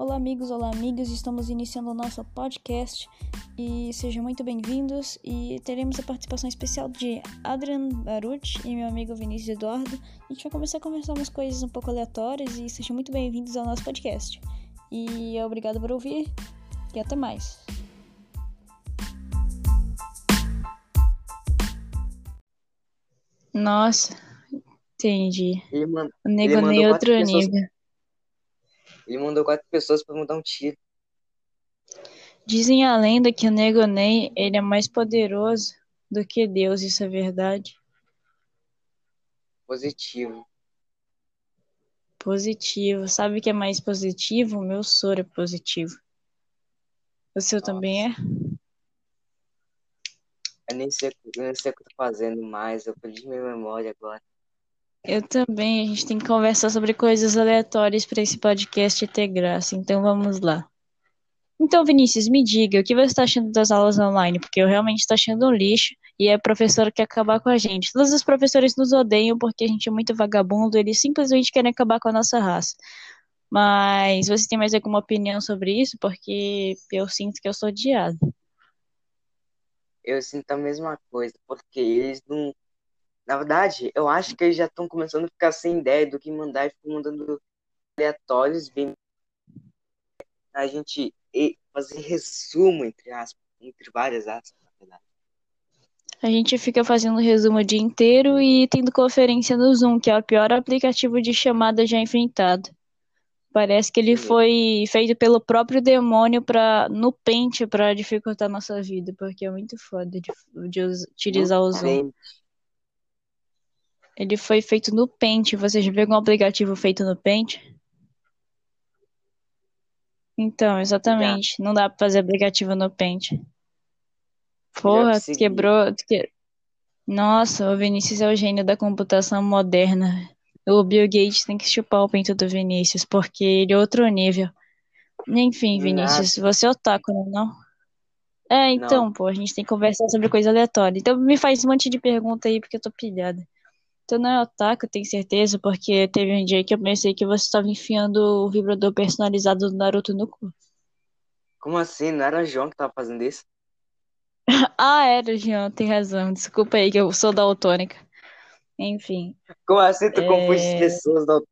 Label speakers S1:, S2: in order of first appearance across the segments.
S1: Olá, amigos, olá, amigas. Estamos iniciando o nosso podcast e sejam muito bem-vindos. E teremos a participação especial de Adrian Baruch e meu amigo Vinícius Eduardo. A gente vai começar a conversar umas coisas um pouco aleatórias e sejam muito bem-vindos ao nosso podcast. E obrigado por ouvir e até mais. Nossa, entendi.
S2: Ele, man...
S1: O nego
S2: ele
S1: outro
S2: pessoas-. Ele mandou quatro pessoas pra mudar um tiro.
S1: Dizem a lenda que o Nego Ney, ele é mais poderoso do que Deus, isso é verdade?
S2: Positivo.
S1: Positivo. Sabe o que é mais positivo? O meu soro é positivo. O seu também é?
S2: Eu nem sei, eu nem sei o que eu tô fazendo mais. Eu perdi minha memória agora.
S1: Eu também. A gente tem que conversar sobre coisas aleatórias para esse podcast ter graça. Então vamos lá. Então, Vinícius, me diga, o que você está achando das aulas online? Porque eu realmente estou achando um lixo e a professora quer acabar com a gente. Todos os professores nos odeiam porque a gente é muito vagabundo, eles simplesmente querem acabar com a nossa raça. Mas você tem mais alguma opinião sobre isso? Porque eu sinto que eu sou odiada.
S2: Eu sinto a mesma coisa, porque eles não. Na verdade, eu acho que eles já estão começando a ficar sem ideia do que mandar e ficam mandando aleatórios, bem. A gente fazer resumo, entre aspas, entre várias aspas, na verdade.
S1: A gente fica fazendo resumo o dia inteiro e tendo conferência no Zoom, que é o pior aplicativo de chamada já inventado. Parece que ele foi feito pelo próprio demônio pra, no pente para dificultar a nossa vida, porque é muito foda de, de utilizar o Zoom.
S2: Bem,
S1: Ele foi feito no pente. Você já viu algum aplicativo feito no pente? Então, exatamente. Não dá pra fazer aplicativo no pente. Porra,
S2: consegui.
S1: quebrou. que- Nossa, o Vinícius é o gênio da computação moderna. O Bill Gates tem que chupar o pinto do Vinícius, porque ele é outro nível. Enfim. Vinícius, você é otaku, não é não? É, então,
S2: Não.
S1: pô, a gente tem que conversar sobre coisa aleatória. Então me faz um monte de pergunta aí, porque eu tô pilhada. Tu não é otaku, tenho certeza, porque teve um dia que eu pensei que você estava enfiando o vibrador personalizado do Naruto no cu.
S2: como assim? Não era o João que tava fazendo isso?
S1: Ah, era, Jean, tem razão. Desculpa aí que eu sou daltônica. Enfim.
S2: Como assim tu
S1: É.
S2: confunde as pessoas dal-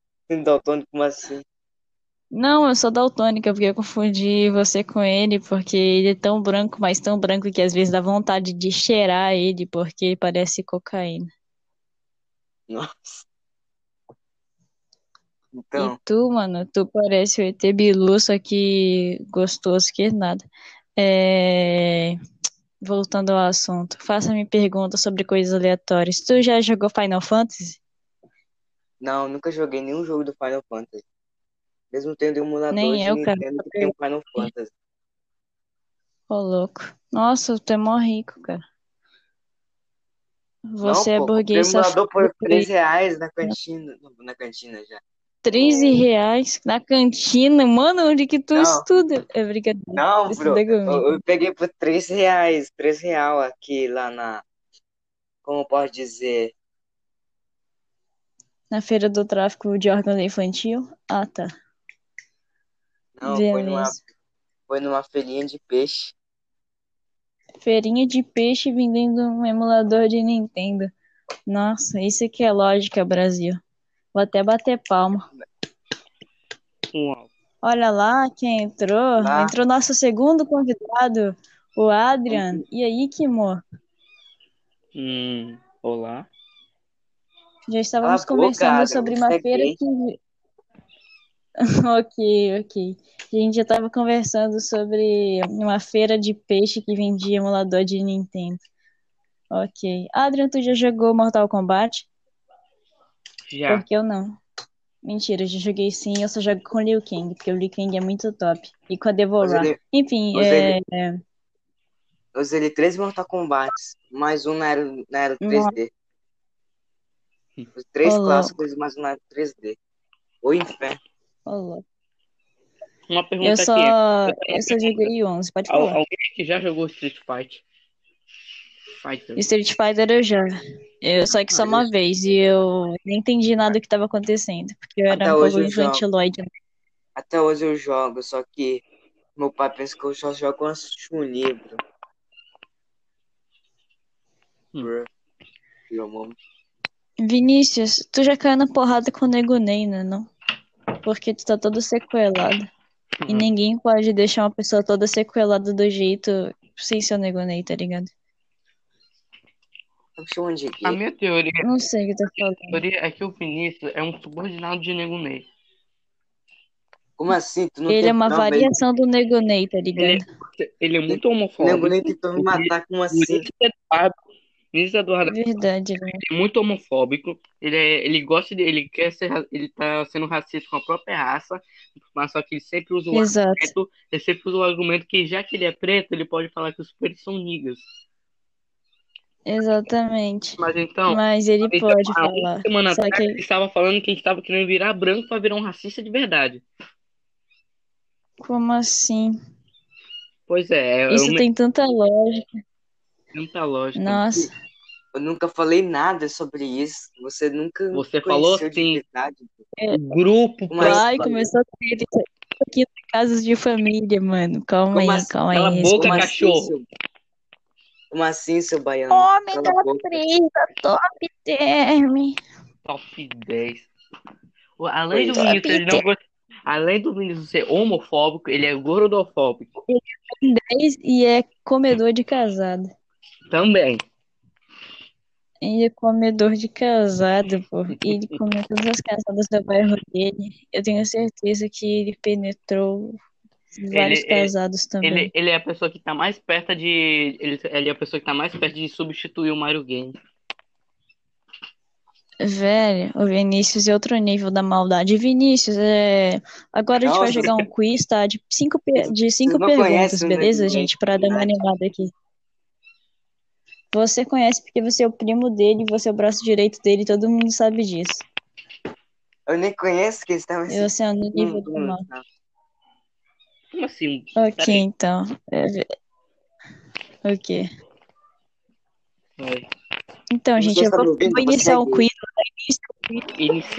S2: daltônico? Como assim?
S1: Não, eu sou daltônica, porque eu confundi você com ele, porque ele é tão branco, mas tão branco que às vezes dá vontade de cheirar ele, porque parece cocaína.
S2: Nossa.
S1: E
S2: Então,
S1: tu, mano, tu parece o ET Bilu, só que gostoso que nada. É... Voltando ao assunto, faça-me perguntas sobre coisas aleatórias. Tu já jogou Final Fantasy?
S2: não, nunca joguei nenhum jogo do Final Fantasy. Mesmo tendo um emulador
S1: Nem
S2: de
S1: eu, cara.
S2: Nintendo que tem um Final Fantasy.
S1: Ô, louco. Nossa, tu é mó rico, cara. Você
S2: não,
S1: é
S2: pô,
S1: burguês
S2: um emulador por
S1: safado.
S2: 3 reais na cantina. Na cantina já.
S1: 13 reais na cantina. Mano, onde que tu
S2: Não.
S1: estuda? É brincadeira.
S2: Não, bro. Eu, eu peguei por 3 reais. 3 real aqui lá na. Como posso dizer?
S1: Na feira do tráfico de órgãos infantil? Ah, tá.
S2: Não, foi numa, foi numa feirinha de peixe.
S1: Feirinha de peixe vendendo um emulador de Nintendo. Nossa, isso que é lógica, Brasil. Vou até bater palma.
S3: Uau.
S1: Olha lá quem entrou.
S2: Lá.
S1: Entrou nosso segundo convidado, o Adrian. E aí, Kimo?
S3: Hum, olá.
S1: Já estávamos
S2: Cala a boca,
S1: conversando sobre uma feira que. Ok, ok. A gente já estava conversando sobre uma feira de peixe que vendia emulador de Nintendo. Ok. Adrian, tu já jogou Mortal Kombat?
S3: Já.
S1: Porque eu não. Mentira, eu já joguei sim, eu só jogo com o Liu Kang, porque o Liu Kang é muito top. E com a Devorah.
S2: Ele-
S1: Enfim, é...
S2: ele- Eu zerei três Mortal Kombat, mais um na era, na era 3D. Os três
S1: Ô,
S2: clássicos, mais um na era 3D. O inferno.
S1: Louco.
S3: Uma
S1: Eu
S3: pergunta
S1: só,
S3: aqui.
S1: eu só joguei 11, pode
S3: Al-
S1: falar.
S3: alguém que já jogou Street Fighter? Fighter.
S1: Street Fighter eu já. Eu, só que só
S2: Ah,
S1: uma
S2: eu-
S1: vez e eu nem entendi nada do que estava acontecendo, porque eu era
S2: Até
S1: um
S2: hoje
S1: pouco
S2: eu jogo.
S1: infantiloide. né?
S2: Até hoje eu jogo, só que meu pai pensa que eu só jogo um livro.
S3: Hum.
S1: Vinícius, tu já caiu na porrada com o Nego Ney, né, não? Porque tu tá todo sequelado. E
S3: Uhum.
S1: ninguém pode deixar uma pessoa toda sequelada do jeito sem ser o Nego Ney, tá ligado?
S3: A minha teoria,
S1: Não sei o que tá falando.
S3: teoria é que o Vinícius é um subordinado de Nego Ney.
S2: Como assim? Tu não
S1: Ele
S2: tem
S1: é uma?
S2: Ele-
S1: variação do Nego Ney, tá
S3: Ele,
S1: ligado?
S3: ele é muito homofóbico.
S2: nem tentou me matar, como
S3: O
S2: assim?
S3: Eduardo, Vinícius Eduardo
S1: Verdade, né?
S3: é muito homofóbico. Ele, é, ele gosta de. Ele quer ser. Ele tá sendo racista com a própria raça. Mas só que ele sempre usa o
S1: Exato.
S3: argumento. Ele sempre usa o argumento que já que ele é preto, ele pode falar que os pretos são niggas.
S1: Exatamente.
S3: Mas então.
S1: Mas ele
S3: então,
S1: pode falar.
S3: semana
S1: Só
S3: atrás,
S1: que
S3: ele estava falando que a gente estava querendo virar branco para virar um racista de verdade.
S1: como assim?
S3: Pois é,
S1: Isso
S3: uma
S1: tem tanta lógica.
S3: Muita lógica.
S1: Nossa.
S2: Eu nunca falei nada sobre isso. Você nunca
S3: Você falou
S2: conheceu de
S3: sim.
S2: verdade.
S3: O grupo
S2: Mas-
S1: Vai, começou a ter aqui casos de família, mano. Calma
S2: Como
S1: aí,
S2: assim?
S1: calma
S3: Cala
S1: aí.
S3: a boca,
S2: Como assim,
S3: cachorro.
S2: seu... Como assim, seu baiano?
S1: Homem
S2: Cala
S1: da presa, top term.
S3: Top 10. O- Além do
S1: é.
S3: Vinícius, ele não gosta. Além do Vinícius ser homofóbico, ele é gordofóbico.
S1: E é comedor de casado.
S3: Também.
S1: Ele é comedor de casado, pô. E ele comeu todas as casadas do bairro dele. Eu tenho certeza que ele penetrou vários
S3: Ele-
S1: casados também.
S3: Ele, ele é a pessoa que tá mais perto de. Ele, ele é a pessoa que tá mais perto de substituir o Mario Game.
S1: Velho, o Vinícius é outro nível da maldade. Vinícius, é... agora a gente vai
S2: Nossa.
S1: jogar um quiz, tá? De cinco, de cinco perguntas,
S2: conhecem o
S1: beleza,
S2: Ney,
S1: gente? Pra dar uma animada aqui. Você conhece porque você é o primo dele, você é o braço direito dele, todo mundo sabe disso.
S2: Eu nem conheço que estava
S1: E você é no nível do mal.
S3: Como assim?
S1: Ok,
S3: Peraí.
S1: então. É... ve- Ok.
S3: Vai.
S1: Então,
S2: Você
S1: gente, eu
S2: está
S1: vou,
S2: ouvindo?
S1: vou iniciar o
S2: Você-
S1: quiz.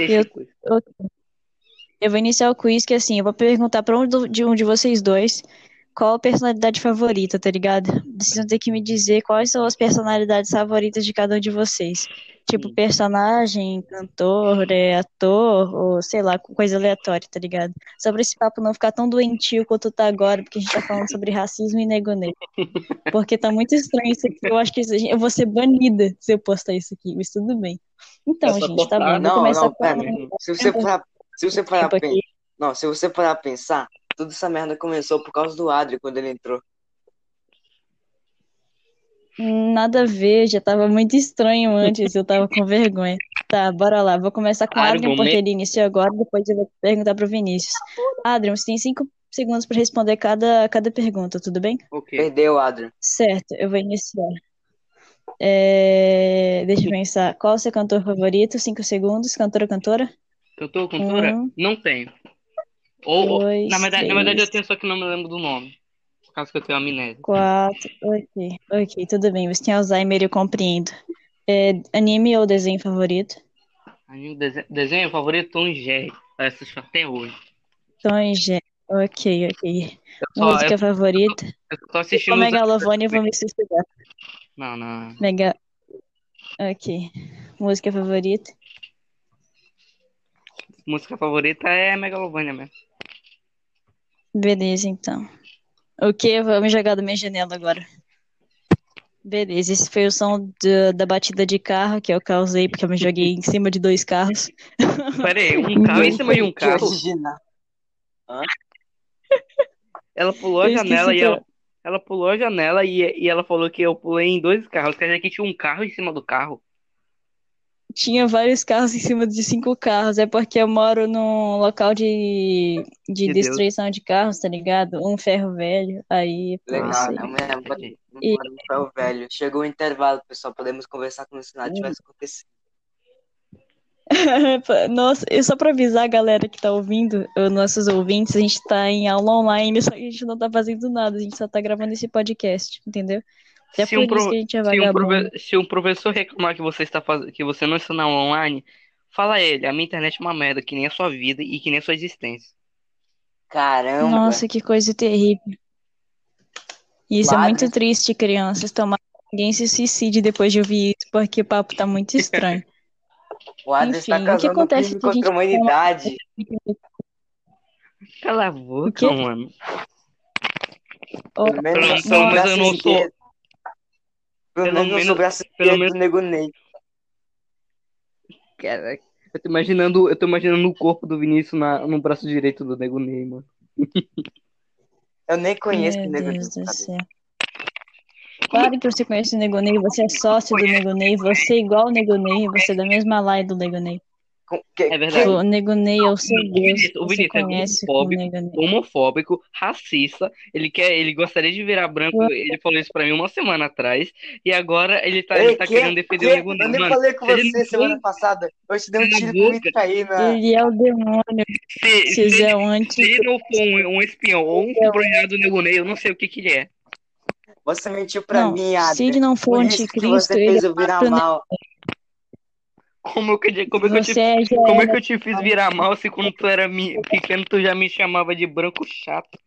S1: Eu-
S3: esse quiz.
S1: Eu vou iniciar o quiz que assim, eu vou perguntar pra um de um de vocês dois qual a personalidade favorita, tá ligado? Vocês vão ter que me dizer quais são as personalidades favoritas de cada um de vocês. Tipo, personagem, cantor, é, ator, ou sei lá, coisa aleatória, tá ligado? Só pra esse papo não ficar tão doentio quanto tá agora, porque a gente tá falando sobre racismo e negonê. Porque tá muito estranho isso aqui. Eu acho que eu vou ser banida se eu postar isso aqui, mas tudo bem. Então,
S3: É
S1: gente, tá bom.
S2: Não, não, pera. Se você parar, se você parar
S1: Tipo.
S2: Não, se você parar pensar, toda essa merda começou por causa do Adri quando ele entrou.
S1: Nada a ver, já tava muito estranho antes, eu tava com vergonha. Tá, bora lá. Vou começar com o Adrian, porque ele iniciou agora, depois eu vou perguntar pro Vinícius. Adrian, você tem cinco segundos pra responder cada, cada pergunta, tudo bem?
S3: Ok.
S2: Perdeu, Adri.
S1: Certo, eu vou iniciar. É, Deixa eu pensar. Qual é o seu cantor favorito? Cinco segundos. Cantora, cantora?
S3: Cantor, cantora?
S1: Um,
S3: Não tenho. Ou,
S1: dois,
S3: na verdade, na verdade, eu tenho, só que não me lembro do nome. Por causa que eu tenho amnésia.
S1: Quatro. Ok, ok, tudo bem. Você tem Alzheimer, eu compreendo. É, anime ou desenho favorito?
S3: Aí o dese- desenho favorito, Tom Jerry. Eu assisto até hoje.
S1: Tom Jerry. Ok, ok.
S3: Só,
S1: Música
S3: eu,
S1: favorita?
S3: eu tô assistindo.
S1: for
S3: os-
S1: Megalovania, eu vou me suicidar.
S3: Não, não.
S1: Mega. Ok. Música favorita?
S3: Música favorita é Megalovania mesmo.
S1: Beleza, então. Ok, vamos jogar da minha janela agora. Beleza, esse foi o som da, da batida de carro que eu causei porque eu me joguei em cima de dois carros.
S3: Pera aí, um carro em cima de um
S2: Que
S3: carro. Ela pulou a janela e
S1: que
S3: ela, ela pulou a janela e, e ela falou que eu pulei em dois carros. Quer dizer que tinha um carro em cima do carro.
S1: Tinha vários carros em cima de cinco carros. É porque eu moro num local de, de
S3: Meu Deus.
S1: destruição de carros, tá ligado? Um ferro velho. Aí,
S2: Legal,
S1: isso aí.
S2: é mesmo.
S3: Entendi.
S1: E-
S2: Bora para o velho. Chegou o intervalo, pessoal. Podemos conversar como se nada tivesse acontecido.
S1: Nossa, e só pra avisar a galera que tá ouvindo, os nossos ouvintes, a gente tá em aula online, só que a gente não tá fazendo nada, a gente só tá gravando esse podcast, entendeu?
S3: Se um, pro-
S1: que a gente é
S3: se, um prove- se um professor reclamar que você está faz... que você não está na online, fala a ele, a minha internet é uma merda, que nem a sua vida e que nem a sua existência.
S2: Caramba.
S1: Nossa, que coisa terrível. Isso é muito triste, crianças. Tomara que ninguém se suicide depois de ouvir isso, porque o papo tá muito estranho.
S2: O
S1: Enfim,
S2: está
S1: o que acontece
S2: crime
S1: se a gente
S2: contra a humanidade.
S3: Cala a boca, mano.
S1: Oh,
S2: Pelo menos
S3: menos
S2: braço
S3: eu não sou-.
S2: Pelo
S3: Pelo
S2: menos o
S3: menos-
S2: braço
S3: pelo
S2: esquerdo
S3: menos-
S2: do Nego Ney.
S3: Caraca. Eu tô imaginando, eu tô imaginando o corpo do Vinícius na, no braço direito do Nego Ney, mano.
S2: Eu nem conheço o
S1: meu
S2: Nego Ney.
S1: Deus do
S2: cara.
S1: céu. Claro que você conhece o Nego Ney, você é sócio do Nego Ney, você é igual o Nego Ney, você é da mesma laia do Nego Ney.
S2: Que-
S3: É verdade.
S1: O Nego Ney é o seu Deus,
S3: o Vinícius é homofóbico. Homofóbico, racista, ele quer, ele gostaria de virar branco, ele falou isso pra mim uma semana atrás, e agora ele tá, ele tá
S2: que-
S3: querendo defender
S2: que-
S3: o Nego Ney.
S2: Eu nem
S3: Mano,
S2: falei com
S3: se ele
S2: você semana passada. Eu te dei um tiro isso aí na.
S1: Ele é o demônio,
S3: se, se,
S1: vocês é um
S3: se
S1: anti...
S3: não for um, um espião ou um subordinado do Nego Ney, eu não sei o que que ele é.
S2: Você mentiu pra
S1: Não,
S2: mim,
S1: se
S2: Adler.
S1: ele não for
S2: que
S1: anticristo, ele
S2: fez
S1: é
S2: eu virar
S1: próprio
S2: mal.
S3: Como eu, que- como é que eu te
S1: é-
S3: Como é que eu te fiz virar mal se quando tu era mi- pequeno tu já me chamava de branco chato?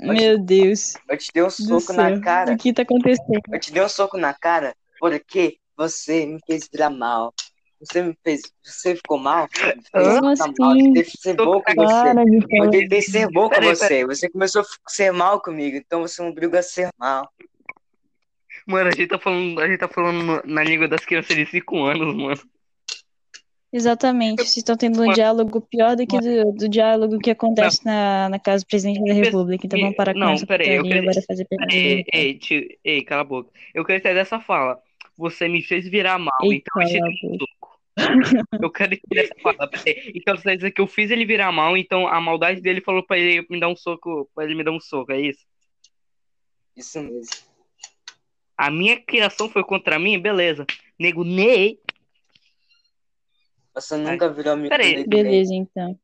S1: Meu Deus
S2: Eu te dei um soco
S1: céu,
S2: na cara.
S1: o que tá acontecendo?
S2: Eu te dei um soco na cara porque você me fez virar mal. Você me fez. Você ficou mal? Fez
S1: Como
S2: mal.
S1: Assim?
S2: tentei ser bom com você. Eu tentei ser bom com você. Você começou a ser mal comigo, então você me obriga a ser mal.
S3: Mano, a gente tá falando, a gente tá falando na língua das crianças de 5 anos, mano.
S1: Exatamente, vocês estão tendo um
S3: Mano.
S1: diálogo pior do que do, do diálogo que acontece na, na casa do presidente da República. Então vamos parar com
S3: Não,
S1: essa
S3: peraí, eu quero-
S1: bora fazer pergunta.
S3: Ei, ei, tio, ei, cala a boca. Eu quero entender essa fala. Você me fez virar mal,
S1: Ei,
S3: então eu te um soco. Eu quero entender essa fala. Peraí. Então você quer dizer que eu fiz ele virar mal, então a maldade dele falou pra ele me dar um soco, pra ele me dar um soco, é isso?
S2: Isso mesmo.
S3: A minha criação foi contra mim, beleza. Nego Ney.
S2: Você nunca virou amigo
S3: Peraí.
S2: Nego.
S1: Beleza, então.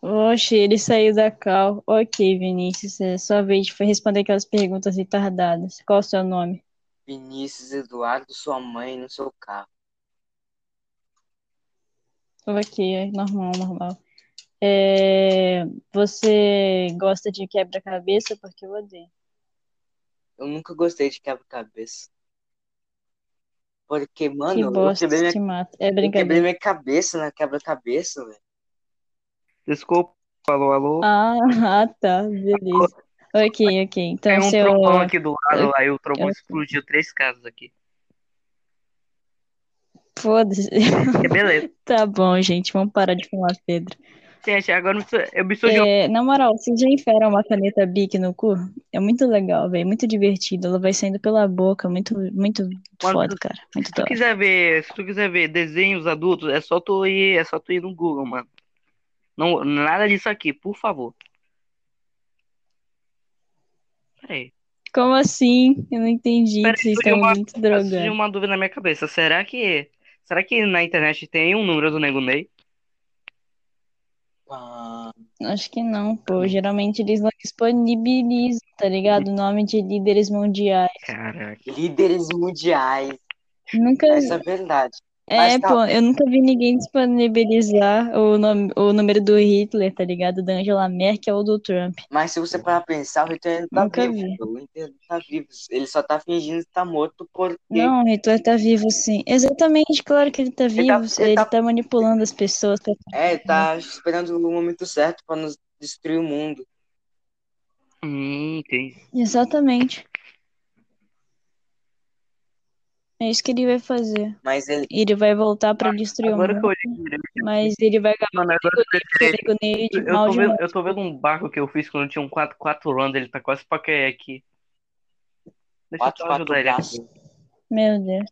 S1: Oxe, ele saiu da cal. Ok, Vinícius, é sua vez de responder aquelas perguntas retardadas. Qual o seu nome?
S2: Vinícius Eduardo, sua mãe no seu carro.
S1: Ok, é normal, normal. É, você gosta de quebra-cabeça? Porque eu odeio.
S2: Eu nunca gostei de quebra-cabeça. Porque,
S1: Que
S2: mano, eu
S1: bosta,
S2: quebrei minha,
S1: mata. É
S2: eu quebrei minha cabeça na quebra-cabeça, velho.
S3: Desculpa. Alô, alô.
S1: Ah, ah, tá, beleza. Ok, ok. Então,
S3: Tem um
S1: seu.
S3: trovão aqui do lado, aí o trovão
S1: eu-
S3: explodiu três casas aqui.
S1: Foda-se.
S3: É beleza.
S1: Tá bom, gente. Vamos parar de falar Pedro.
S3: Gente, agora eu um-
S1: É, na moral, vocês já enfiaram uma caneta Bic no cu? É muito legal, velho. Muito divertido. Ela vai saindo pela boca. Muito, muito
S3: Mano,
S1: foda, cara. Muito
S3: Se tu quiser ver, se tu quiser ver desenhos adultos, é só tu ir, é só tu ir no Google, mano. Não, nada disso aqui, por favor. Peraí.
S1: Como assim? Eu não entendi.
S3: Peraí,
S1: Vocês estão
S3: uma-
S1: muito drogados.
S3: uma dúvida na minha cabeça. Será que, será que na internet tem um número do Nego Ney?
S2: Ah,
S1: Acho que não, pô. Geralmente eles não disponibilizam, tá ligado? O nome de líderes mundiais.
S3: Caraca.
S2: líderes mundiais.
S1: Nunca.
S2: Essa é a verdade.
S1: É,
S2: tá-
S1: pô, eu nunca vi ninguém disponibilizar o, nome, o número do Hitler, tá ligado? Da Angela Merkel ou do Trump.
S2: Mas se você parar pra pensar, o Hitler ainda tá
S1: Nunca
S2: vivo.
S1: vi.
S2: O Hitler ainda tá vivo. Ele só tá fingindo que tá morto porque
S1: Não, o Hitler tá vivo, sim. Exatamente, claro que ele tá
S2: Ele tá-
S1: vivo.
S2: ele
S1: Ele
S2: tá-
S1: tá manipulando as pessoas. pra-
S2: é, ele tá esperando o momento certo pra nos destruir o mundo.
S3: Hum, entendi.
S1: Exatamente. É isso que ele vai fazer.
S2: Mas ele.
S1: Ele vai voltar pra destruir o
S3: que eu
S1: mundo,
S3: olhei direito,
S1: mas ele vai
S3: mano, que eu
S1: ganhar
S3: eu tô vendo, eu tô vendo um barco que eu fiz quando eu tinha um 4, 4 anos, ele tá quase pra cair aqui. Deixa eu
S2: Quatro,
S3: só
S2: quatro
S3: ajudar ele aqui.
S1: Meu Deus.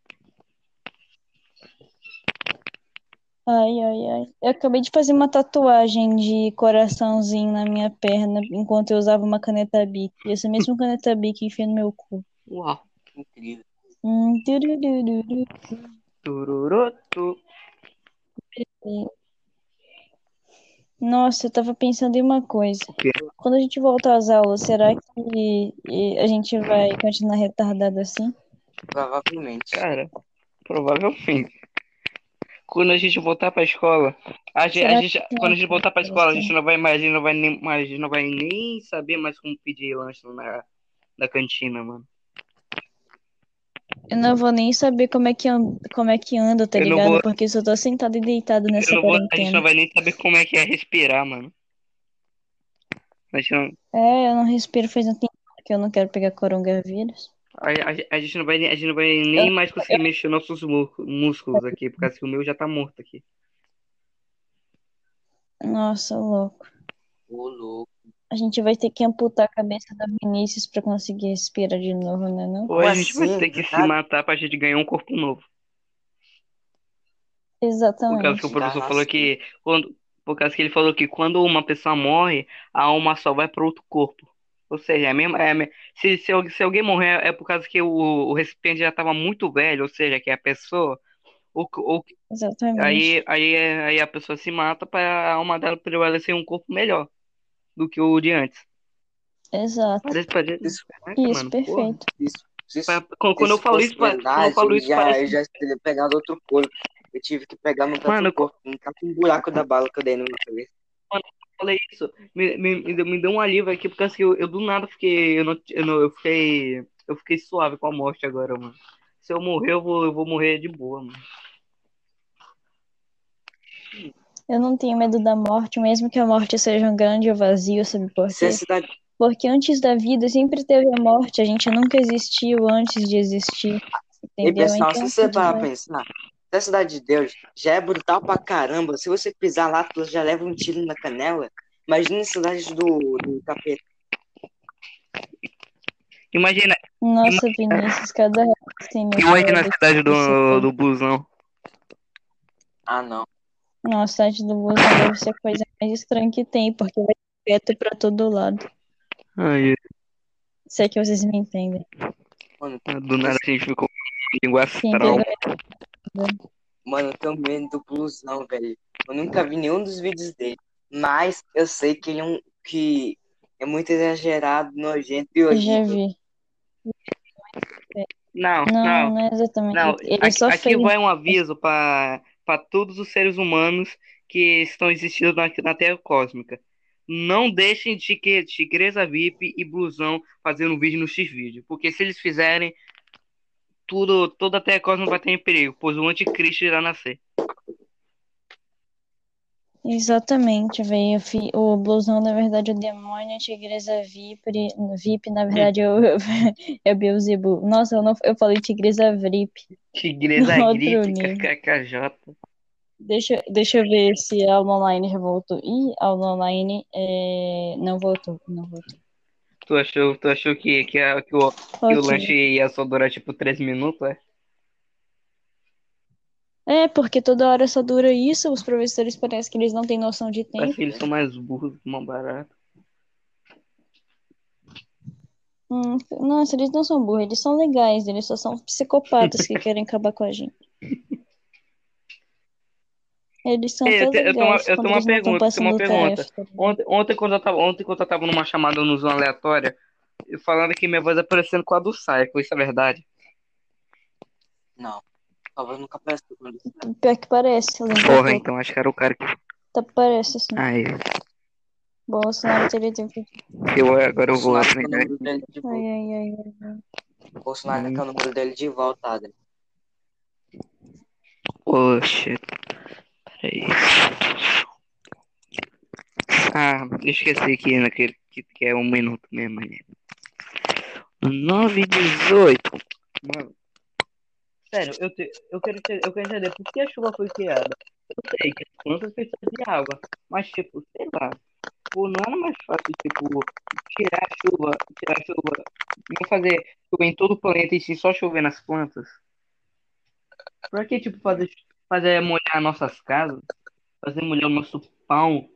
S1: Ai, ai, ai. Eu acabei de fazer uma tatuagem de coraçãozinho na minha perna enquanto eu usava uma caneta Bic. E essa mesma caneta Bic enfia no meu cu.
S3: Uau.
S2: Incrível.
S1: Hum, turururu.
S3: Tururutu.
S1: Nossa, eu tava pensando em uma coisa.
S3: O quê?
S1: Quando a gente voltar às aulas, será que a gente vai continuar retardado assim?
S2: Provavelmente.
S3: Cara, provavelmente. quando a gente voltar pra escola, a gente, a gente-
S1: que
S3: quando a gente voltar pra escola, a gente não vai mais, a gente não vai nem, mais- a gente não vai nem saber mais como pedir lanche na, na cantina, mano.
S1: Eu não vou nem saber como é que anda, como é que anda, tá
S3: Eu
S1: ligado?
S3: vou-
S1: Porque eu só tô sentado e deitado
S3: Eu
S1: nessa
S3: não vou, a gente não vai nem saber como é que é respirar, mano. Não,
S1: É, eu não respiro faz um tempo que eu não quero pegar coronavírus.
S3: a, a, a gente não vai, nem- a gente não vai nem mais conseguir mexer nossos músculos aqui, por causa que o meu já tá morto aqui.
S1: Nossa, louco.
S2: Ô, louco.
S1: A gente vai ter que amputar a cabeça da Vinícius pra conseguir respirar de novo, né não?
S3: Ou a gente vai
S2: assim?
S3: ter que se matar pra gente ganhar um corpo novo. Por causa
S1: Exatamente.
S3: que o professor
S2: Tá
S3: falou que quando, por causa que ele falou que quando uma pessoa morre, a alma só vai para outro corpo. Ou seja, é mesmo, é, me- se, se, al- se alguém morrer é por causa que o, o recipiente já estava muito velho, ou seja, que a pessoa ou, ou,
S1: Exatamente.
S3: aí, aí, aí a pessoa se mata para a alma dela prevalecer um corpo melhor do que o de antes.
S1: Exato.
S3: Parece, parece,
S2: Isso-
S3: caraca,
S1: Isso,
S3: mano, porra.
S1: perfeito.
S2: Isso, isso,
S3: Pa- Quando, quando eu falo isso, pa- quando eu
S2: verdade,
S3: falo isso,
S2: já,
S3: parece
S2: eu já teria pegado outro corpo. Eu tive que pegar no
S3: Mano,
S2: corpo, não tá com um buraco da bala que eu dei na minha cabeça.
S3: falei isso, me, me, me deu um alívio aqui, porque assim, eu, eu do nada fiquei, eu não, eu não, eu fiquei, eu fiquei suave com a morte agora, mano. Se eu morrer, eu vou, eu vou morrer de boa, mano.
S1: Eu não tenho medo da morte, mesmo que a morte seja um grande vazio, sabe por quê?
S2: cidade
S1: Porque antes da vida sempre teve a morte, a gente nunca existiu antes de existir.
S2: E
S1: Entendeu?
S2: pessoal,
S1: Então,
S2: se você parar pra pensar, se a cidade de Deus já é brutal pra caramba, se você pisar lá, tu já leva um tiro na canela. Imagina a cidade do, do capeta.
S3: Imagina,
S1: Nossa, Vinícius, cada
S3: imagina a cidade do,
S1: tudo.
S3: do busão.
S2: Ah, não.
S1: Nossa, a cidade do busão deve ser a coisa mais estranha que tem, porque vai ter teto pra todo lado.
S3: Ai,
S1: Se é que vocês me entendem.
S2: Mano,
S3: do nada a gente ficou com língua astral.
S2: mano, eu medo do blusão, velho. Eu nunca vi nenhum dos vídeos dele. Mas eu sei que ele é um que é muito exagerado, nojento e
S1: eu já vi.
S3: Não,
S1: Não,
S3: não,
S1: não é exatamente.
S3: não.
S1: Ele é
S3: Aqui,
S1: só
S3: aqui vai um aviso para para todos os seres humanos que estão existindo na, na Terra Cósmica. Não deixem de que Tigresa VIP e Blusão fazendo vídeo no X-Vídeo, porque se eles fizerem, tudo, toda a Terra Cósmica vai estar em perigo, pois o anticristo irá nascer.
S1: Exatamente, velho. O blusão, na verdade, é o demônio, a tigresa VIP, VIP na verdade, é o, é o Beelzebub. Nossa, eu, não, eu falei tigresa VIP.
S3: Tigresa
S1: nível.
S3: KKJ.
S1: Deixa, deixa eu ver se a aula online voltou. Ih, a aula online é... não voltou, não voltou.
S3: Tu achou, tu achou que, que, a- que, o, que o lanche ia só durar tipo 3 minutos, é?
S1: É, porque toda hora só dura isso, os professores parecem que eles não têm noção de
S3: Parece
S1: tempo.
S3: que eles são mais burros que mão barata.
S1: Hum, nossa, eles não são burros, eles são legais, eles só são psicopatas que querem acabar com a gente. Eles são
S3: Ei, eu eu tenho uma- eu tenho uma pergunta, eu tenho uma pergunta. Ontem, ontem, quando eu tava, ontem, quando eu tava numa chamada no Zoom aleatória, eu falando que minha voz é parecendo com a do Psycho, isso é verdade?
S2: Não. Talvez nunca isso.
S1: Pior que parece, um
S3: Porra, então acho que era o cara que.
S1: Tá, parece, assim.
S3: Aí,
S1: Bolsonaro teria tempo
S3: eu agora eu vou aprender.
S2: número dele de
S1: Ai,
S2: volta.
S1: ai, ai, ai.
S2: Bolsonaro
S3: Hum.
S2: quer o número dele de volta, Adri.
S3: Oxe. Peraí. Ah, eu esqueci que, naquele, que, que é um minuto mesmo. Né? 9 e 18. Mano, sério, eu, te, eu, quero, eu quero entender por que a chuva foi criada. Eu sei que as plantas precisam de água, mas, tipo, sei lá. Pô, não era mais fácil, tipo, tirar a chuva, tirar a chuva, não fazer chover em todo o planeta e sim só chover nas plantas? Pra que, tipo, fazer, fazer molhar nossas casas, fazer molhar o nosso pão,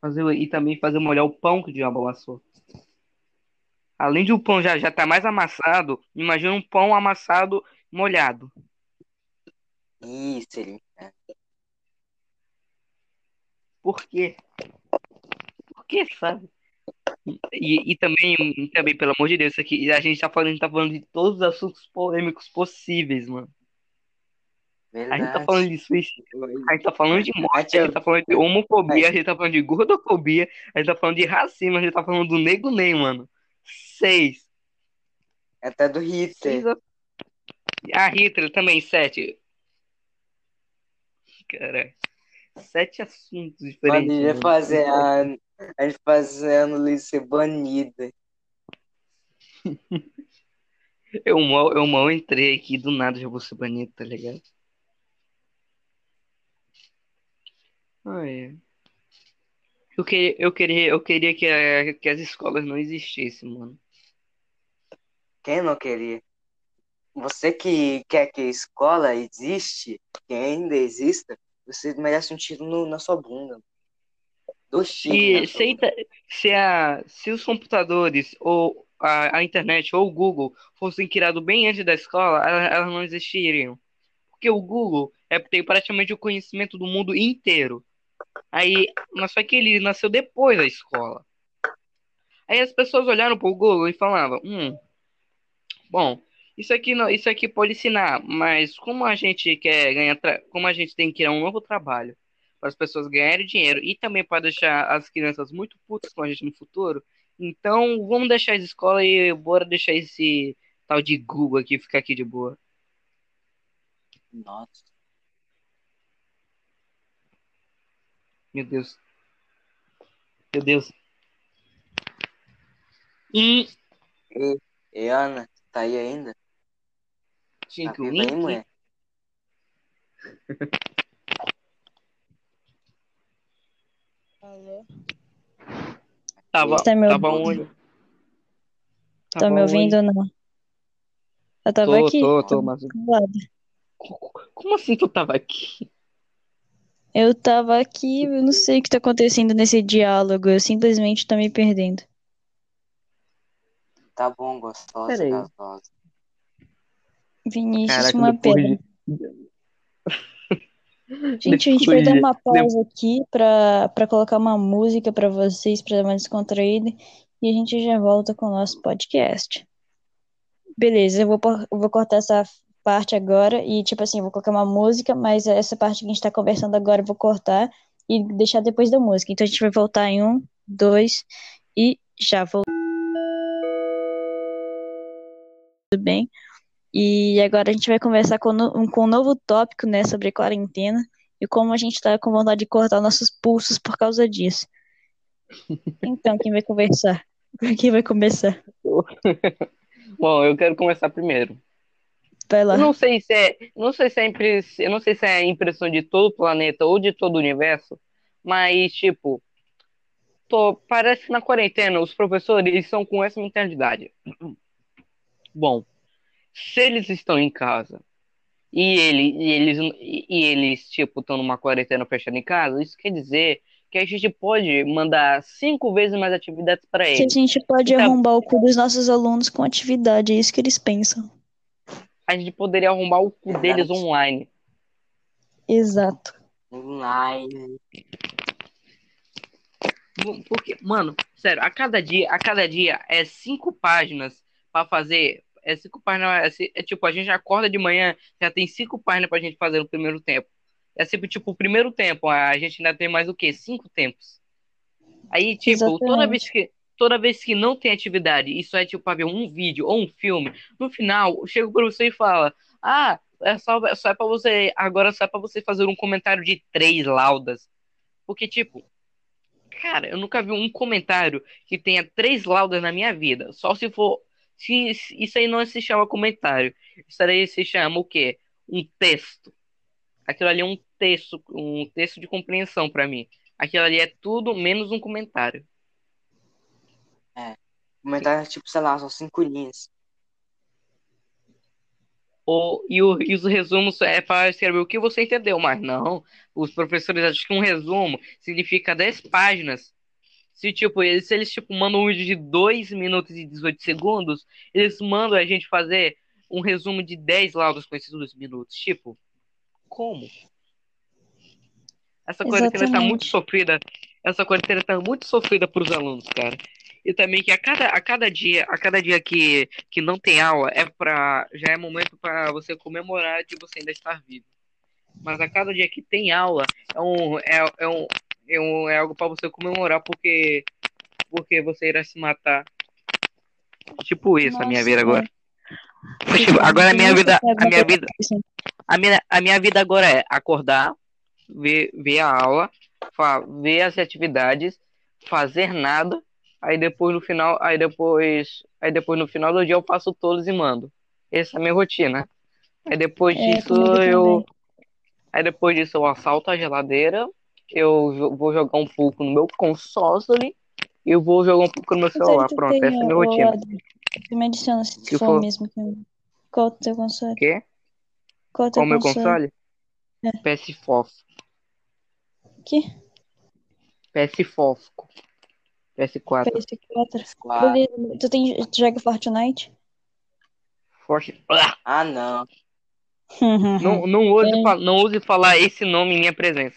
S3: fazer, e também fazer molhar o pão que o diabo amassou? Além de o pão já já tá mais amassado, imagina um pão amassado molhado.
S2: Isso, ele. é.
S3: Por quê? Por quê, sabe? E, e também, e também, pelo amor de Deus, isso aqui, a gente tá falando, gente tá falando de todos os assuntos polêmicos possíveis, mano. A gente tá
S2: Verdade.
S3: falando de suicídio, a gente tá falando de morte, a gente tá falando de homofobia, a gente tá falando de gordofobia, a gente tá falando de racismo, a gente tá falando do nego Ney, mano. Seis.
S2: Até do
S3: Seis
S2: Hitler.
S3: a... A Hitler também, sete. Cara, sete assuntos diferentes.
S2: Mano, a gente vai fazer a, a gente fazendo Luiz ser banida.
S3: Eu mal, eu mal entrei aqui, do nada já vou ser banido, tá ligado? Ah, é. Eu queria, eu queria, eu queria que, a- que as escolas não existissem, mano.
S2: Quem não queria? Você que quer que a escola existe, que ainda exista, você merece um tiro no- na sua bunda. Dois tiros
S3: se,
S2: bunda.
S3: se, a, se os computadores ou a, a internet ou o Google fossem criados bem antes da escola, elas, elas não existiriam. Porque o Google é, tem praticamente o conhecimento do mundo inteiro. Aí, mas só que ele nasceu depois da escola. Aí as pessoas olharam pro Google e falavam, hum, bom, isso aqui não, isso aqui pode ensinar, mas como a gente quer ganhar, como a gente tem que criar um novo trabalho para as pessoas ganharem dinheiro e também para deixar as crianças muito putas com a gente no futuro, então vamos deixar as escolas e bora deixar esse tal de Google aqui ficar aqui de boa.
S2: Nossa.
S3: Meu Deus. Meu Deus. E
S2: E, e Ana, tá aí ainda?
S3: Tinha
S2: Tá
S3: que o
S2: viva aí, mulher?
S3: Tava,
S1: Tá me
S3: tava
S1: ouvindo?
S3: onde?
S1: Tá
S3: Tava
S1: me ouvindo ou não? Eu tava
S3: Tô,
S1: aqui.
S3: tô, tô, mas como assim tu tava aqui?
S1: Eu tava aqui, eu não sei o que tá acontecendo nesse diálogo, eu simplesmente tô me perdendo.
S2: Tá bom, gostosa,
S3: Peraí.
S2: gasosa.
S1: Vinícius,
S3: Caraca,
S1: uma pena.
S3: de...
S1: Gente, a gente vai dar uma pausa aqui pra colocar uma música pra vocês, pra dar uma descontraída, e a gente já volta com o nosso podcast. Beleza, eu vou, eu vou cortar essa parte agora e, tipo assim, vou colocar uma música, mas essa parte que a gente tá conversando agora eu vou cortar e deixar depois da música. Então a gente vai voltar em um, dois e já voltou. Tudo bem? E agora a gente vai conversar com, no- um- com um novo tópico, né, sobre quarentena e como a gente tá com vontade de cortar nossos pulsos por causa disso. Então, quem vai conversar? Quem vai começar?
S3: Bom, eu quero começar primeiro.
S1: Vai lá.
S3: Eu não sei se é, não sei se é eu não sei se é a impressão de todo o planeta ou de todo o universo, mas tipo, tô... parece que na quarentena os professores são com essa mentalidade. Bom, se eles estão em casa e, ele, e eles e eles tipo estão numa quarentena fechada em casa, isso quer dizer que a gente pode mandar cinco vezes mais atividades para
S1: Que a
S3: eles.
S1: gente pode
S3: Então-
S1: arrombar o cu dos nossos alunos com atividade, é isso que eles pensam.
S3: A gente poderia arrumar o cu deles
S2: Verdade.
S3: online.
S1: Exato.
S2: Online.
S3: Porque, mano, sério, a cada dia, a cada dia é cinco páginas pra fazer. É cinco páginas. É, ci- é tipo, a gente acorda de manhã, já tem cinco páginas pra gente fazer no primeiro tempo. É sempre, tipo, o primeiro tempo, a gente ainda tem mais o quê? Cinco tempos. Aí, tipo, toda
S1: Exatamente.
S3: vez que. Toda vez que não tem atividade, isso é tipo pra ver um vídeo ou um filme, no final, chega pro você e fala: Ah, é só, só é pra você. Agora só é pra você fazer um comentário de três laudas. Porque, tipo, Cara, eu nunca vi um comentário que tenha três laudas na minha vida. Só se for. Se, isso aí não se chama comentário. Isso aí se chama o quê? Um texto. Aquilo ali é um texto, um texto de compreensão pra mim. Aquilo ali é tudo menos um comentário.
S2: Comentário, tipo, sei lá, só cinco linhas.
S3: Ou, e, o, e os resumos é para escrever o que você entendeu, mas não. Os professores acham que um resumo significa 10 páginas. Se, tipo, eles, se eles tipo, mandam um vídeo de 2 minutos e 18 segundos, eles mandam a gente fazer um resumo de 10 laudas com esses 2 minutos. Tipo, como? Essa quarentena tá muito sofrida. Essa quarentena tá muito sofrida para os alunos, cara. E também que a cada, a cada dia, a cada dia que, que não tem aula, é pra, já é momento para você comemorar de você ainda estar vivo. Mas a cada dia que tem aula é um é, é um, é, um, é algo para você comemorar porque porque você irá se matar. Tipo isso a minha
S1: Nossa,
S3: vida
S1: é.
S3: agora. Tipo, agora a minha vida a minha vida a minha, a minha vida agora é acordar, ver, ver a aula, ver as atividades, fazer nada, aí depois no final, aí depois, aí depois no final do dia eu faço todos e mando. Essa é a minha rotina. Aí depois
S1: É,
S3: disso
S1: comigo
S3: eu, aí depois disso eu assalto a geladeira, eu vou jogar um pouco no meu console e eu vou jogar um pouco no meu celular.
S1: tu
S3: Pronto,
S1: tem,
S3: essa é a minha rotina.
S1: Tu me adiciona se
S3: Se
S1: for
S3: for-
S1: mesmo. Qual o teu console?
S3: Quê?
S1: Qual o teu
S3: Qual o meu
S1: console? É.
S3: PS Fofo.
S1: Que?
S3: PS Fofo. PS4.
S1: PS4.
S2: Claro.
S1: Tu, tem, tu joga Fortnite?
S3: Forte. Ah!
S2: Não.
S3: Não, não, use,
S1: É.
S3: não use falar esse nome em minha presença.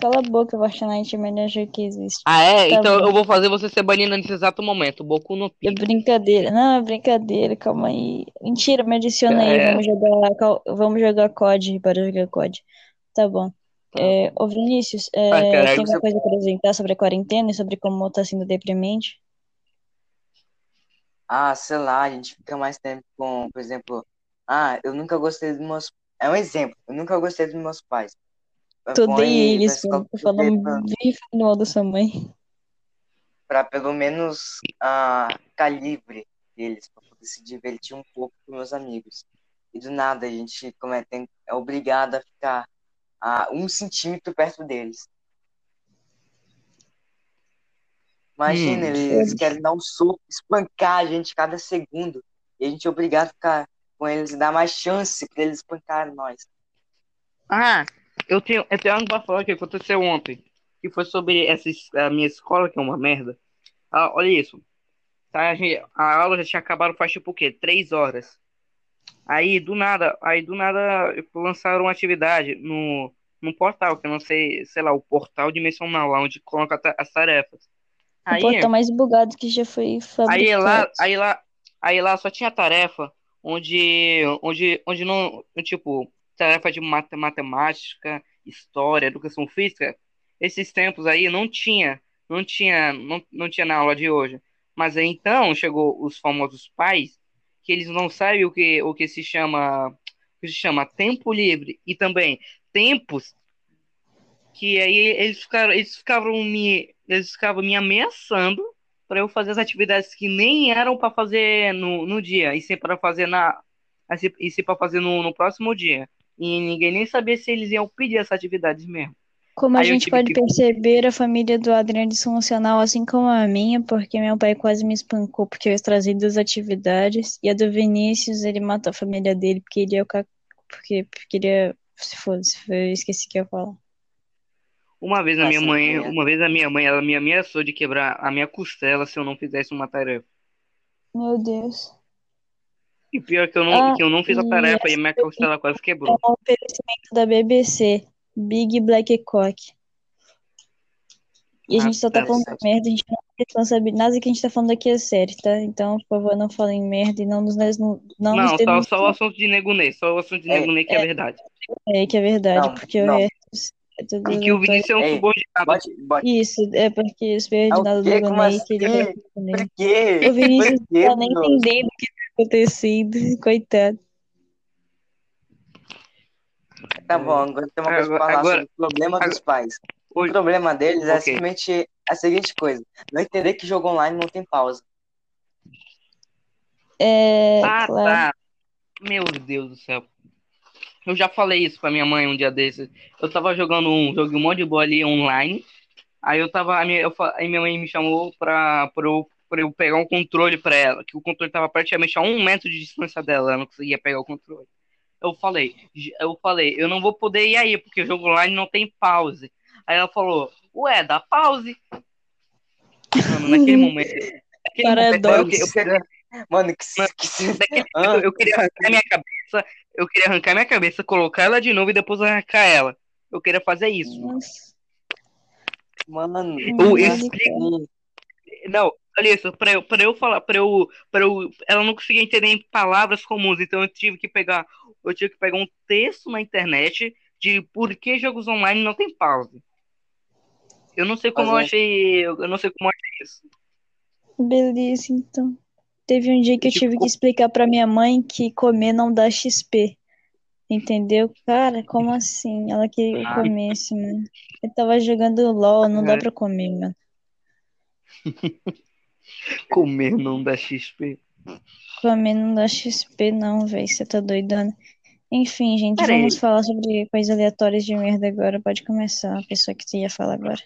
S1: Cala a boca, Fortnite é o melhor jogo que existe.
S3: Ah, é?
S1: Tá
S3: então
S1: bom.
S3: eu vou fazer você ser banido nesse exato momento. Boku no
S1: É
S3: Pico.
S1: brincadeira. Não, é brincadeira, calma aí. Mentira, me adiciona aí.
S3: É.
S1: Vamos jogar, cal- vamos jogar COD para jogar COD. Tá bom.
S3: Tá.
S1: É, ô Vinícius, é,
S3: Ah, caralho,
S1: tem
S2: você-
S1: alguma coisa para apresentar sobre a quarentena e sobre como tá sendo deprimente?
S2: Ah, sei lá, a gente fica mais tempo com, por exemplo, ah, eu nunca gostei dos meus. É um exemplo, eu nunca gostei dos meus pais.
S1: Tu
S2: Põe
S1: odeia
S2: pra
S1: eles, falando bem mal da sua mãe.
S2: pra pelo menos ah, ficar livre deles, pra poder se divertir um pouco com meus amigos. E do nada a gente como é, tem, é obrigado a ficar a um centímetro perto deles. Imagina,
S3: Hum.
S2: eles querem dar um soco, espancar a gente cada segundo. E a gente é obrigado a ficar com eles e dar mais chance pra eles espancarem nós.
S3: Ah, eu tenho, eu tenho algo pra falar que aconteceu ontem. Que foi sobre essa, es- a minha escola, que é uma merda. Ah, olha isso. Tá, a, gente- a aula já tinha acabado faz tipo o quê? Três horas. Aí do nada, aí do nada lançaram uma atividade no, no portal, que eu não sei, sei lá, o portal dimensional, lá onde coloca ta- as tarefas.
S1: O
S3: Aí,
S1: portal mais bugado que já foi
S3: Aí lá, aí lá, aí lá só tinha tarefa onde, onde, onde não, tipo, tarefa de mate- matemática, história, educação física. Esses tempos aí não tinha, não tinha, não, não tinha na aula de hoje. Mas aí então chegou os famosos pais, que eles não sabem o que, o que se chama, que se chama tempo livre e também tempos que aí eles ficaram, eles ficavam me, eles ficavam me ameaçando para eu fazer as atividades que nem eram para fazer no, no dia, e sim para fazer na e sim para fazer no, no próximo dia. E ninguém nem sabia se eles iam pedir essas atividades mesmo.
S1: Como a
S3: Aí eu
S1: gente pode
S3: que-
S1: perceber, a família do Adriano é disfuncional, assim como a minha, porque meu pai quase me espancou porque eu trazia das atividades, e a do Vinícius, ele matou a família dele porque ele ca- porque queria, se fosse, eu esqueci o que eu ia falar.
S3: Uma vez a minha
S2: Nossa,
S3: mãe,
S2: é.
S3: uma vez a minha mãe, ela me ameaçou de quebrar a minha costela se eu não fizesse uma tarefa.
S1: Meu Deus.
S3: E pior que eu não,
S1: Ah,
S3: que eu não fiz a tarefa e a minha costela quase
S1: É
S3: quebrou.
S1: um oferecimento da BBC, Big Black Cock. E a
S3: Ah,
S1: gente só tá falando
S2: certo.
S1: merda, a gente não tem responsabilidade. Nada que a gente tá falando aqui é sério, tá? Então, por favor, não falem merda e não nos, não, não nos
S3: Não, só, só o assunto de Nego Ney, só o assunto de
S2: É,
S3: Nego Ney que é verdade.
S1: é, que é verdade,
S2: Não,
S1: porque o
S2: não.
S1: resto é tudo
S3: E que o. Vinícius é um subordinado.
S2: Bote, bote.
S1: Isso, é porque
S2: o
S1: do
S2: quê? Como
S1: Gonei queriam
S2: assim?
S1: ele.
S2: Por quê?
S1: O Vinícius não tá nem entendendo o que tá acontecendo, coitado.
S2: Tá bom, agora tem uma coisa pra
S3: Agora,
S2: falar
S3: agora,
S2: sobre o problema dos pais. O problema deles é
S3: Ok.
S2: simplesmente a seguinte coisa: não entender que jogo online não tem pausa.
S1: É,
S3: Ah,
S1: claro.
S3: tá. Meu Deus do céu. Eu já falei isso pra minha mãe um dia desses. Eu tava jogando um jogo um monte de boa ali online. Aí eu tava. Minha, eu, aí minha mãe me chamou pra, pra, eu, pra eu pegar um controle pra ela. Que o controle tava praticamente a um metro de distância dela. Eu não conseguia pegar o controle. Eu falei, eu falei, eu não vou poder ir aí, porque o jogo online não tem pause. Aí ela falou, ué, dá pause. Mano, naquele momento. Naquele momento eu,
S1: Paradoxo.
S3: eu, queria-
S2: Mano, que, que
S3: Daquele
S2: Ah.
S3: jeito, eu queria arrancar minha cabeça, eu queria arrancar minha cabeça, colocar ela de novo e depois arrancar ela. Eu queria fazer isso.
S1: Nossa.
S2: Mano,
S3: Eu
S1: Hum,
S3: explico. Não, olha isso, pra eu, pra eu falar, pra eu, pra eu. Ela não conseguia entender em palavras comuns, então eu tive que pegar. Eu tive que pegar um texto na internet, de por que jogos online não tem pause. Eu não sei como eu
S2: é-
S3: achei. Eu não sei como eu achei isso.
S1: Beleza, então. Teve um dia que eu
S3: Tipo,
S1: tive que explicar pra minha mãe que comer não dá XP. Entendeu? Cara, como assim? Ela queria que eu
S3: Ah.
S1: comesse, mano. Eu tava jogando LOL, não dá
S3: É.
S1: pra comer, mano.
S3: Comer não dá XP.
S1: Comer não dá XP, não, velho. Você tá doidona. Enfim, gente,
S3: Pera aí.
S1: vamos falar sobre coisas aleatórias de merda agora. Pode começar, a pessoa que ia falar agora.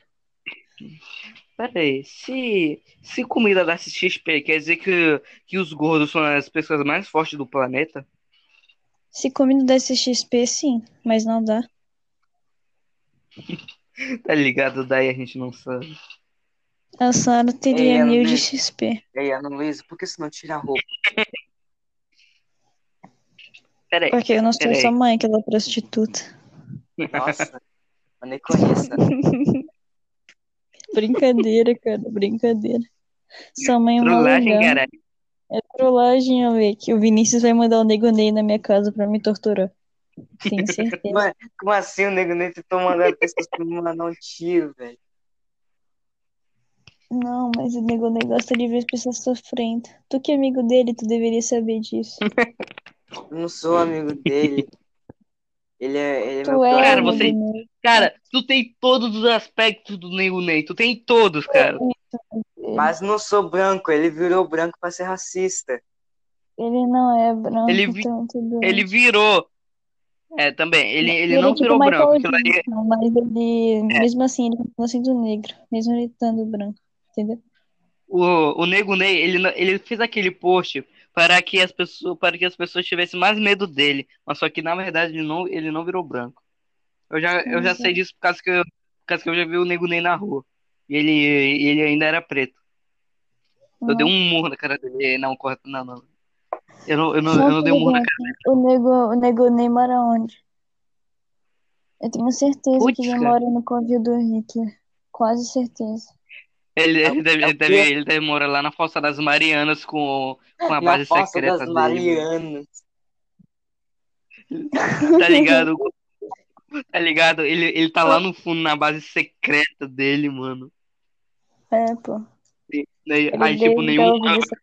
S3: Pera aí, se, se comida dá XP, quer dizer que, que os gordos são as pessoas mais fortes do planeta?
S1: Se comida desse XP, sim, mas não dá.
S3: Tá ligado? Daí a gente não sabe.
S1: A Sara teria mil de? XP.
S2: E aí, Ana Luísa, por que você não tira a roupa?
S3: Pera aí,
S1: Porque eu não sou
S3: Peraí.
S1: sua mãe, que ela é prostituta.
S2: Nossa, eu nem conheço.
S1: Brincadeira, cara, brincadeira. Sua mãe é uma
S3: trollagem, caralho.
S1: É trollagem, Ale, que o Vinícius vai mandar o Nego Ney na minha casa pra me torturar. Tenho certeza.
S2: Mano, como assim o nego nem tentou mandar as pessoas pra me mandar um tiro, velho?
S1: Não, mas o Nego Ney gosta de ver as pessoas sofrendo. Tu que é amigo dele, tu deveria saber disso.
S2: Eu não sou amigo dele. Ele é, ele é meu
S1: Tu é
S3: Cara, você-. Cara, tu tem todos os aspectos do Nego Ney. Tu tem todos, cara.
S2: Mas não sou branco, ele virou branco pra ser racista.
S1: Ele não é branco,
S3: Ele vi-
S1: então
S3: Ele virou. É, também. Ele, ele
S1: é
S3: não
S1: tipo
S3: virou branco. Ali,
S1: Jackson, mas ele,
S3: É.
S1: mesmo assim, ele continua sendo negro, mesmo ele estando branco, entendeu?
S3: o, o Nego Ney, ele, ele fez aquele post para que as pessoas, para que as pessoas tivessem mais medo dele. Mas só que na verdade ele não, ele não virou branco. Eu já, eu já sei disso por causa que eu, por causa que eu já vi o Nego Ney na rua. E ele, ele ainda era preto. Eu dei um murro na cara dele. Não, corta, não, não. Eu não, eu não, eu não dei um murro na cara.
S1: O nego, o nego Ney mora onde? Eu tenho certeza
S3: Putz,
S1: que ele
S3: cara.
S1: mora no covil do Hitler. Quase certeza.
S3: Ele,
S2: É o-
S3: ele, deve,
S2: é
S3: ele, deve, ele deve morar lá na Fossa das Marianas com, com a
S2: Na
S3: base
S2: Fossa
S3: secreta
S2: das
S3: dele.
S2: Marianas.
S3: Tá ligado? Tá ligado? Ele, ele tá lá no fundo, na base secreta dele, mano.
S1: É, pô.
S3: E daí-
S1: Ele
S3: aí, tipo, nenhum.
S1: conversa.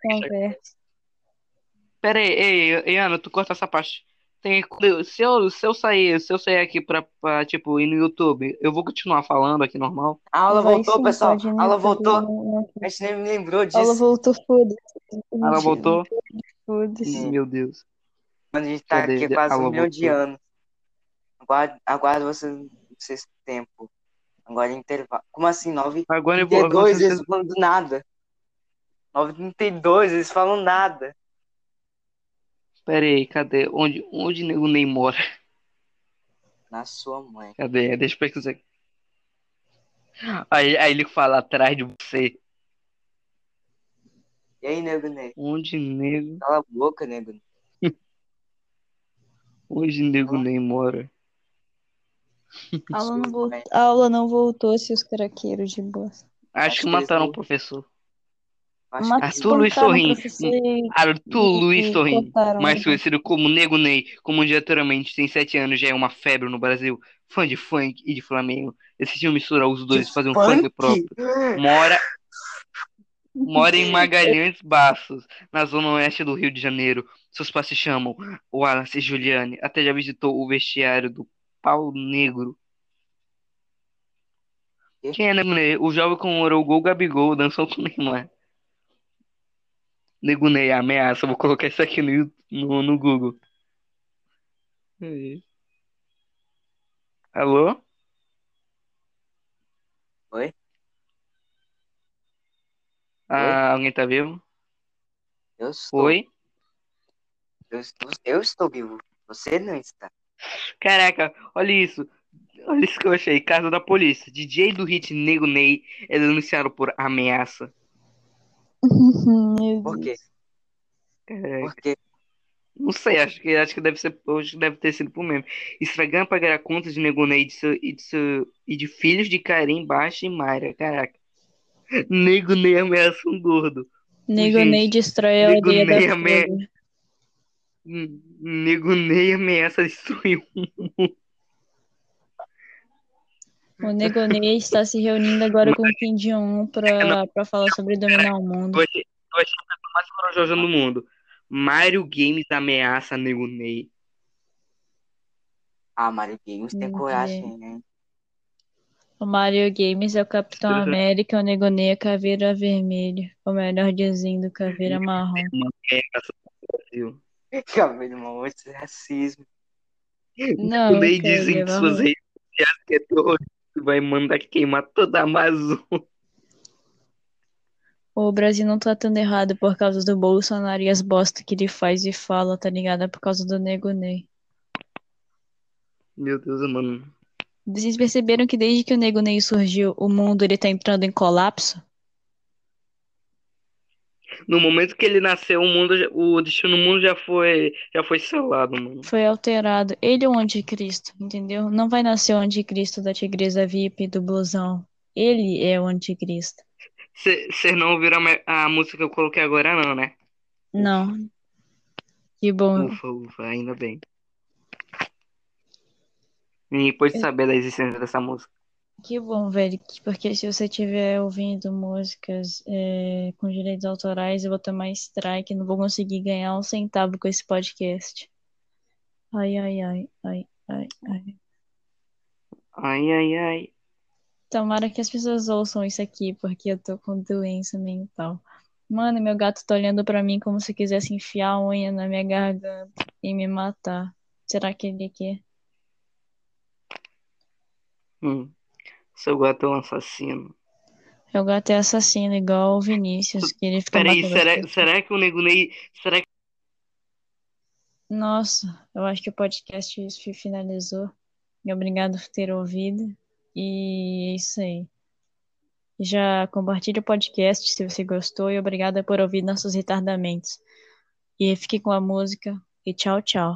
S3: Pera aí, ei, ei, Ana, tu corta essa parte. Tem, se eu, se eu sair, se eu sair aqui pra, pra, tipo, ir no YouTube, eu vou continuar falando aqui normal.
S2: A aula
S1: Vai
S2: voltou,
S1: sim,
S2: pessoal.
S1: pode
S2: A aula voltou.
S1: não-
S2: A gente nem me lembrou
S1: A aula
S2: disso.
S1: voltou, foda-se.
S3: Ela voltou?
S1: Foda-se.
S3: Meu Deus.
S2: Mano, a gente tá
S3: Cadê?
S2: aqui há quase
S3: A
S2: um
S3: aula
S2: milhão de anos. Aguardo, aguardo vocês no sexto tempo. Agora é intervalo. Como assim? 9
S3: Agora eu vou.
S2: 32,
S3: vocês-
S2: eles falam do nada. 932, eles falam nada.
S3: Pera aí, cadê? Onde, onde o Ney mora?
S2: Na sua mãe.
S3: Cadê? Deixa eu pesquisar aqui. Aí, aí ele fala atrás de você.
S2: E aí, nego Ney?
S3: Onde nego,
S2: Cala a boca, nego Ney.
S3: onde nego Ney mora?
S1: A aula não voltou, a aula não voltou, seus craqueiros de boa.
S3: Acho
S2: Acho
S3: que mataram o professor. Arthur Luiz Sorrim.
S1: e-
S3: Arthur Luiz Sorrim, mais conhecido como Nego Ney, como diretamente tem sete anos, já é uma febre no Brasil, fã de funk e de Flamengo. Decidiu misturar os dois e fazer um funk próprio. Mora, mora em Magalhães Baços, na zona oeste do Rio de Janeiro. Seus pais se chamam Wallace e Juliane. Até já visitou o vestiário do Pau Negro. Quem é Nego Ney? O jovem comemorou o gol Gabigol, dançou com o Neymar. Nego Ney, ameaça. Vou colocar isso aqui no, no, no Google. Aí. Alô?
S2: Oi?
S3: Ah, alguém tá vivo?
S2: Eu estou,
S3: Oi?
S2: eu estou, eu estou vivo. Você não está.
S3: Caraca, olha isso. Olha isso que eu achei. Casa da polícia. DJ do hit Nego Ney é denunciado por ameaça.
S1: Meu
S2: Por quê?
S1: Deus.
S3: Caraca.
S2: Por quê?
S3: Não sei, acho que, acho que deve ser, hoje deve ter sido por meme. Estragando pagar a conta de Nego Ney e de, seu, e, de seu- e de filhos de Karim, Baixa e Mayra. Caraca. Nego Ney ameaça um gordo.
S1: Nego
S3: Gente,
S1: Ney destrói a aldeia da
S3: Ney ame-
S1: Folha.
S3: Nego Ney ameaça destruir um.
S1: O Negonei está se reunindo agora com o Kim Jong-un pra, pra falar sobre dominar o mundo.
S3: Eu achei, eu achei a pessoa mais corajosa do mundo. Mario Games ameaça Nego Ney.
S2: Ah, Mario Games tem
S1: Meu
S2: coragem, né?
S1: O Mario Games é o Capitão América, o Negonei é Caveira Vermelho. Ou melhor dizendo, Caveira Marrom.
S2: Cabelo mal, isso é racismo.
S1: Não,
S3: O
S1: Caveira
S3: dizem que suas
S1: Marrom.
S3: redes sociais que é terrorista vai mandar queimar toda a Amazônia.
S1: O Brasil não tá tão errado por causa do Bolsonaro e as bosta que ele faz e fala, tá ligado? É por causa do Negonei.
S3: Meu Deus, mano.
S1: Vocês perceberam que desde que o Nego Ney surgiu, o mundo ele tá entrando em colapso?
S3: No momento que ele nasceu, o mundo, o destino do mundo já foi, já foi selado, mano.
S1: Foi alterado. Ele é o anticristo, entendeu? Não vai nascer o anticristo da tigresa VIP do blusão. Ele é o anticristo.
S3: Vocês não ouviram a, a música que eu coloquei agora, não, né?
S1: Não. Que bom.
S3: Ufa, ufa, ainda bem. Ninguém pode saber da existência dessa música.
S1: Que bom, velho. que- Porque se você estiver ouvindo músicas é, com direitos autorais, eu vou tomar strike. Não vou conseguir ganhar um centavo com esse podcast. Ai, ai, ai, ai, ai, ai.
S3: Ai, ai, ai.
S1: Tomara que as pessoas ouçam isso aqui, porque eu tô com doença mental. Mano, meu gato tá olhando pra mim como se quisesse enfiar a unha na minha garganta e me matar. Será que ele quer?
S3: Hum. Seu gato é um assassino.
S1: Meu gato é assassino, igual o Vinícius, que ele fica
S3: Peraí, será, será que o Nego Ney. Será que.
S1: Nossa, eu acho que o podcast fi- finalizou. Obrigado por ter ouvido. E é isso aí. Já compartilhe o podcast se você gostou e obrigada por ouvir nossos retardamentos. E fique com a música e tchau, tchau.